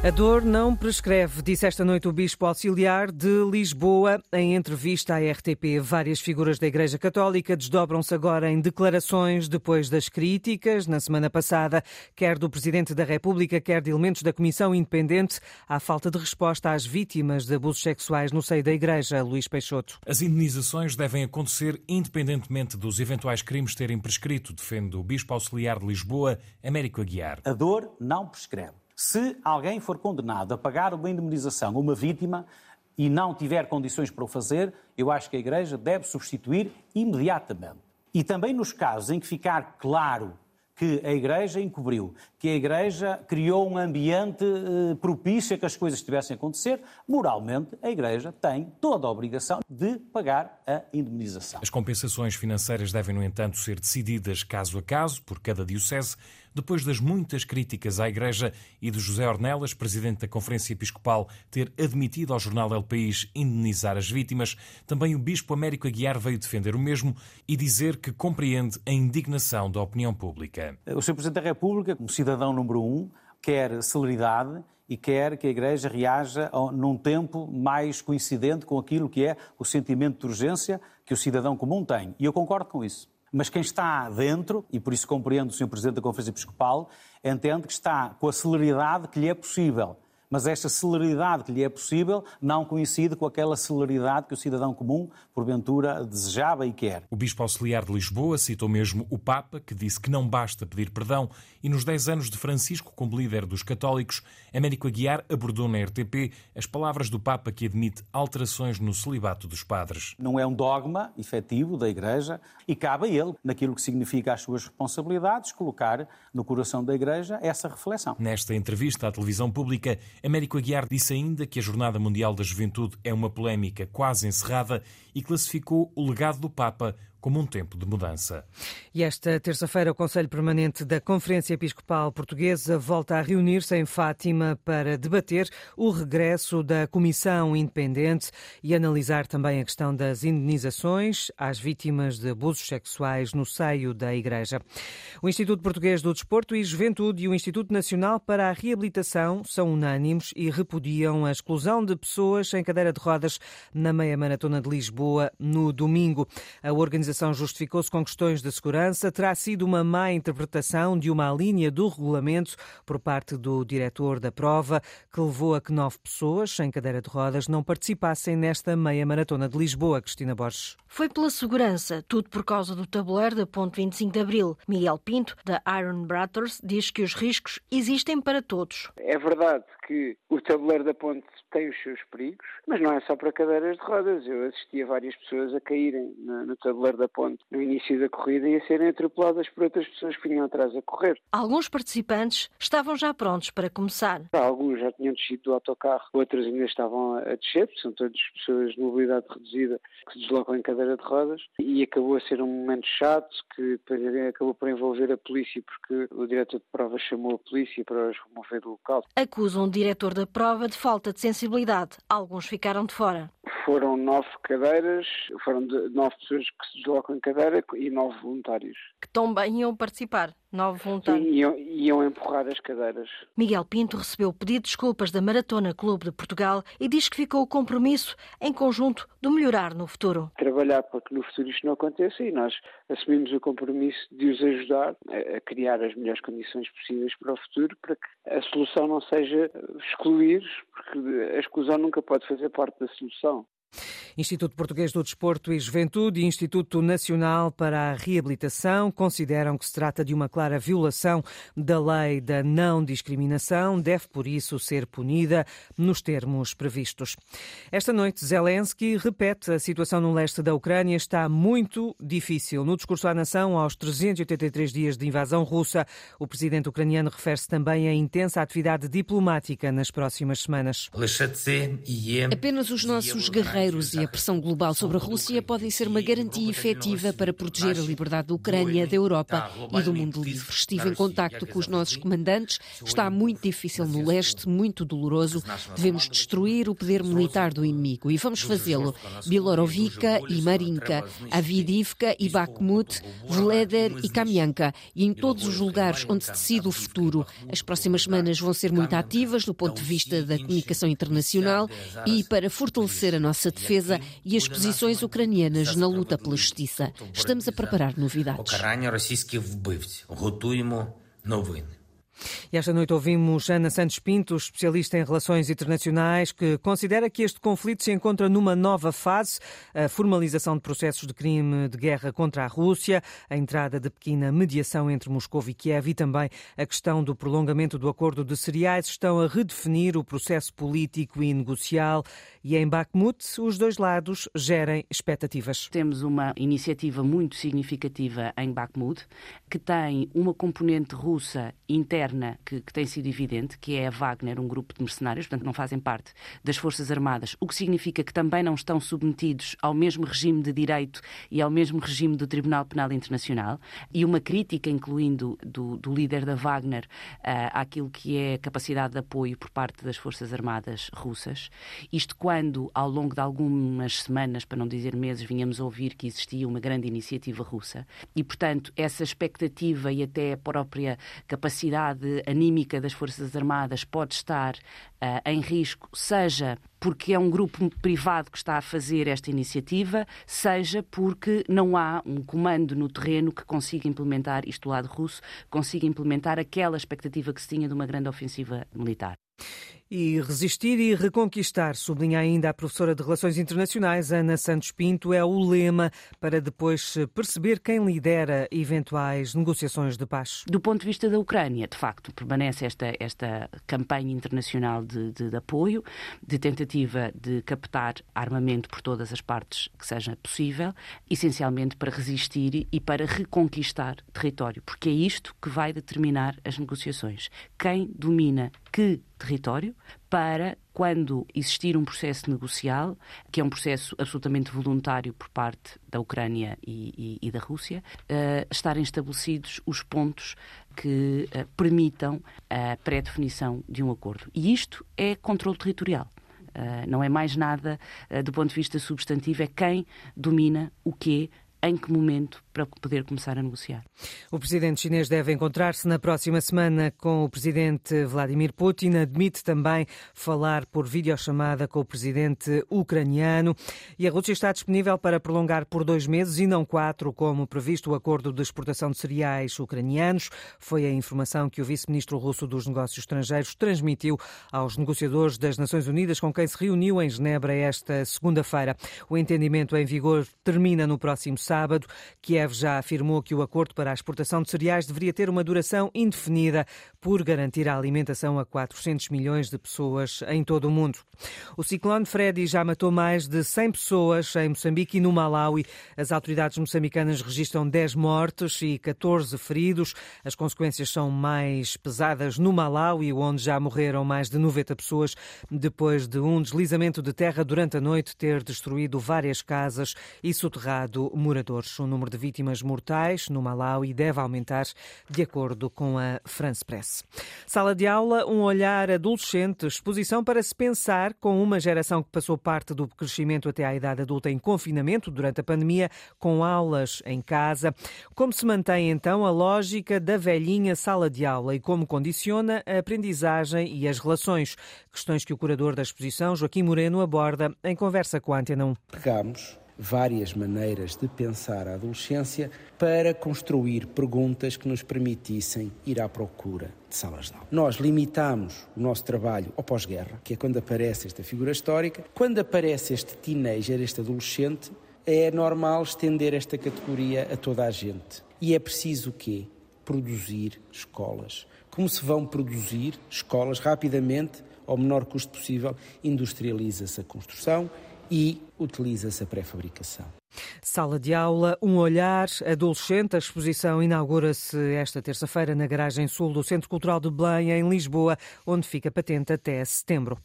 A dor não prescreve, disse esta noite o Bispo Auxiliar de Lisboa em entrevista à RTP. Várias figuras da Igreja Católica desdobram-se agora em declarações depois das críticas, na semana passada, quer do Presidente da República, quer de elementos da Comissão Independente, à falta de resposta às vítimas de abusos sexuais no seio da Igreja. Luís Peixoto. As indenizações devem acontecer independentemente dos eventuais crimes terem prescrito, defende o Bispo Auxiliar de Lisboa, Américo Aguiar. A dor não prescreve. Se alguém for condenado a pagar uma indemnização a uma vítima e não tiver condições para o fazer, eu acho que a Igreja deve substituir imediatamente. E também nos casos em que ficar claro que a Igreja encobriu, que a Igreja criou um ambiente eh, propício a que as coisas estivessem a acontecer, moralmente a Igreja tem toda a obrigação de pagar a indemnização. As compensações financeiras devem, no entanto, ser decididas caso a caso por cada diocese, depois das muitas críticas à Igreja e de José Ornelas, presidente da Conferência Episcopal, ter admitido ao jornal El País indenizar as vítimas, também o Bispo Américo Aguiar veio defender o mesmo e dizer que compreende a indignação da opinião pública. O Sr. Presidente da República, como cidadão número um, quer celeridade e quer que a Igreja reaja num tempo mais coincidente com aquilo que é o sentimento de urgência que o cidadão comum tem. E eu concordo com isso. Mas quem está dentro, e por isso compreendo o Sr. Presidente da Conferência Episcopal, entende que está com a celeridade que lhe é possível mas esta celeridade que lhe é possível não coincide com aquela celeridade que o cidadão comum, porventura, desejava e quer. O Bispo Auxiliar de Lisboa citou mesmo o Papa, que disse que não basta pedir perdão, e nos 10 anos de Francisco como líder dos católicos, Américo Aguiar abordou na RTP as palavras do Papa que admite alterações no celibato dos padres. Não é um dogma efetivo da Igreja e cabe a ele, naquilo que significa as suas responsabilidades, colocar no coração da Igreja essa reflexão. Nesta entrevista à televisão pública, Américo Aguiar disse ainda que a Jornada Mundial da Juventude é uma polémica quase encerrada e classificou o legado do Papa como um tempo de mudança. E esta terça-feira, o Conselho Permanente da Conferência Episcopal Portuguesa volta a reunir-se em Fátima para debater o regresso da Comissão Independente e analisar também a questão das indenizações às vítimas de abusos sexuais no seio da Igreja. O Instituto Português do Desporto e Juventude e o Instituto Nacional para a Reabilitação são unânimes e repudiam a exclusão de pessoas em cadeira de rodas na meia maratona de Lisboa no domingo. A organização organização justificou-se com questões de segurança. Terá sido uma má interpretação de uma linha do regulamento por parte do diretor da prova, que levou a que nove pessoas em cadeira de rodas não participassem nesta meia maratona de Lisboa. Cristina Borges. Foi pela segurança, tudo por causa do tabuleiro da Ponte 25 de Abril. Miguel Pinto, da Iron Brothers, diz que os riscos existem para todos. É verdade que o tabuleiro da ponte tem os seus perigos, mas não é só para cadeiras de rodas. Eu assisti a várias pessoas a caírem no, no tabuleiro da ponte no início da corrida e a serem atropeladas por outras pessoas que vinham atrás a correr. Alguns participantes estavam já prontos para começar. Alguns já tinham descido do autocarro, outros ainda estavam a descer, são todas pessoas de mobilidade reduzida que se deslocam em cadeira de rodas e acabou a ser um momento chato que depois acabou por envolver a polícia porque o diretor de prova chamou a polícia para os remover do local. Acusam o diretor da prova de falta de sensibilidade. Alguns ficaram de fora. Foram nove cadeiras, foram nove pessoas que se deslocam em cadeira e nove voluntários. Que também iam participar. Nove voluntários. Sim, iam, iam empurrar as cadeiras. Miguel Pinto recebeu o pedido de desculpas da Maratona Clube de Portugal e diz que ficou o compromisso, em conjunto, de melhorar no futuro. Trabalhar para que no futuro isto não aconteça e nós assumimos o compromisso de os ajudar a criar as melhores condições possíveis para o futuro, para que a solução não seja excluir, porque a exclusão nunca pode fazer parte da solução. Instituto Português do Desporto e Juventude e Instituto Nacional para a Reabilitação consideram que se trata de uma clara violação da lei da não discriminação, deve por isso ser punida nos termos previstos. Esta noite, Zelensky repete a situação no leste da Ucrânia está muito difícil. No discurso à nação, aos 383 dias de invasão russa, o presidente ucraniano refere-se também à intensa atividade diplomática nas próximas semanas. Apenas os nossos guerreiros guerreiros e a pressão global sobre a Rússia podem ser uma garantia efetiva para proteger a liberdade da Ucrânia, da Europa e do mundo livre. Estive em contacto com os nossos comandantes. Está muito difícil no leste, muito doloroso. Devemos destruir o poder militar do inimigo e vamos fazê-lo. Bilorovivka e Marinka, Avidivka e Bakhmut, Vleder e Kamianka e em todos os lugares onde se decide o futuro. As próximas semanas vão ser muito ativas do ponto de vista da comunicação internacional e para fortalecer a nossa defesa e as posições ucranianas na luta pela justiça. Estamos a preparar novidades. E esta noite ouvimos Ana Santos Pinto, especialista em relações internacionais, que considera que este conflito se encontra numa nova fase, a formalização de processos de crime de guerra contra a Rússia, a entrada de pequena mediação entre Moscou e Kiev e também a questão do prolongamento do acordo de cereais estão a redefinir o processo político e negocial e em Bakhmut os dois lados gerem expectativas. Temos uma iniciativa muito significativa em Bakhmut que tem uma componente russa interna que, que, tem sido evidente, que é a Wagner, um grupo de mercenários, portanto não fazem parte das Forças Armadas, o que significa que também não estão submetidos ao mesmo regime de direito e ao mesmo regime do Tribunal Penal Internacional, e uma crítica, incluindo do, do líder da Wagner, uh, àquilo que é a capacidade de apoio por parte das Forças Armadas russas. Isto quando, ao longo de algumas semanas, para não dizer meses, vinhamos a ouvir que existia uma grande iniciativa russa, e portanto essa expectativa e até a própria capacidade anímica das Forças Armadas pode estar uh, em risco, seja porque é um grupo privado que está a fazer esta iniciativa, seja porque não há um comando no terreno que consiga implementar, isto do lado russo, consiga implementar aquela expectativa que se tinha de uma grande ofensiva militar. E resistir e reconquistar, sublinha ainda a professora de Relações Internacionais, Ana Santos Pinto, é o lema para depois perceber quem lidera eventuais negociações de paz. Do ponto de vista da Ucrânia, de facto, permanece esta, esta campanha internacional de, de, de apoio, de tentativa de captar armamento por todas as partes que seja possível, essencialmente para resistir e para reconquistar território, porque é isto que vai determinar as negociações. Quem domina que território para quando existir um processo negocial, que é um processo absolutamente voluntário por parte da Ucrânia e, e, e da Rússia, uh, estarem estabelecidos os pontos que uh, permitam a pré-definição de um acordo. E isto é controle territorial. Uh, não é mais nada do ponto de vista substantivo, é quem domina o quê, em que momento, para poder começar a negociar. O presidente chinês deve encontrar-se na próxima semana com o presidente Vladimir Putin. Admite também falar por videochamada com o presidente ucraniano. E a Rússia está disponível para prolongar por dois meses e não quatro, como previsto o acordo de exportação de cereais ucranianos. Foi a informação que o vice-ministro russo dos Negócios Estrangeiros transmitiu aos negociadores das Nações Unidas com quem se reuniu em Genebra esta segunda-feira. O entendimento em vigor termina no próximo sábado. Kiev Já afirmou que o acordo para a exportação de cereais deveria ter uma duração indefinida por garantir a alimentação a 400 milhões de pessoas em todo o mundo. O ciclone Freddy já matou mais de 100 pessoas em Moçambique e no Malawi. As autoridades moçambicanas registram 10 mortes e 14 feridos. As consequências são mais pesadas no Malawi, onde já morreram mais de 90 pessoas depois de um deslizamento de terra durante a noite ter destruído várias casas e soterrado moradores. O número de vítimas mortais no Malawi deve aumentar, de acordo com a France Press. Sala de aula, um olhar adolescente, exposição para se pensar com uma geração que passou parte do crescimento até à idade adulta em confinamento durante a pandemia, com aulas em casa. Como se mantém então a lógica da velhinha sala de aula e como condiciona a aprendizagem e as relações? Questões que o curador da exposição, Joaquim Moreno, aborda em conversa com a Antena 1. Pegamos várias maneiras de pensar a adolescência para construir perguntas que nos permitissem ir à procura de salas de aula. Nós limitamos o nosso trabalho ao pós-guerra, que é quando aparece esta figura histórica. Quando aparece este teenager, este adolescente, é normal estender esta categoria a toda a gente. E é preciso o quê? Produzir escolas. Como se vão produzir escolas rapidamente, ao menor custo possível, industrializa-se a construção e utiliza-se a pré-fabricação. Sala de aula, um olhar adolescente. A exposição inaugura-se esta terça-feira na garagem sul do Centro Cultural de Belém, em Lisboa, onde fica patente até setembro.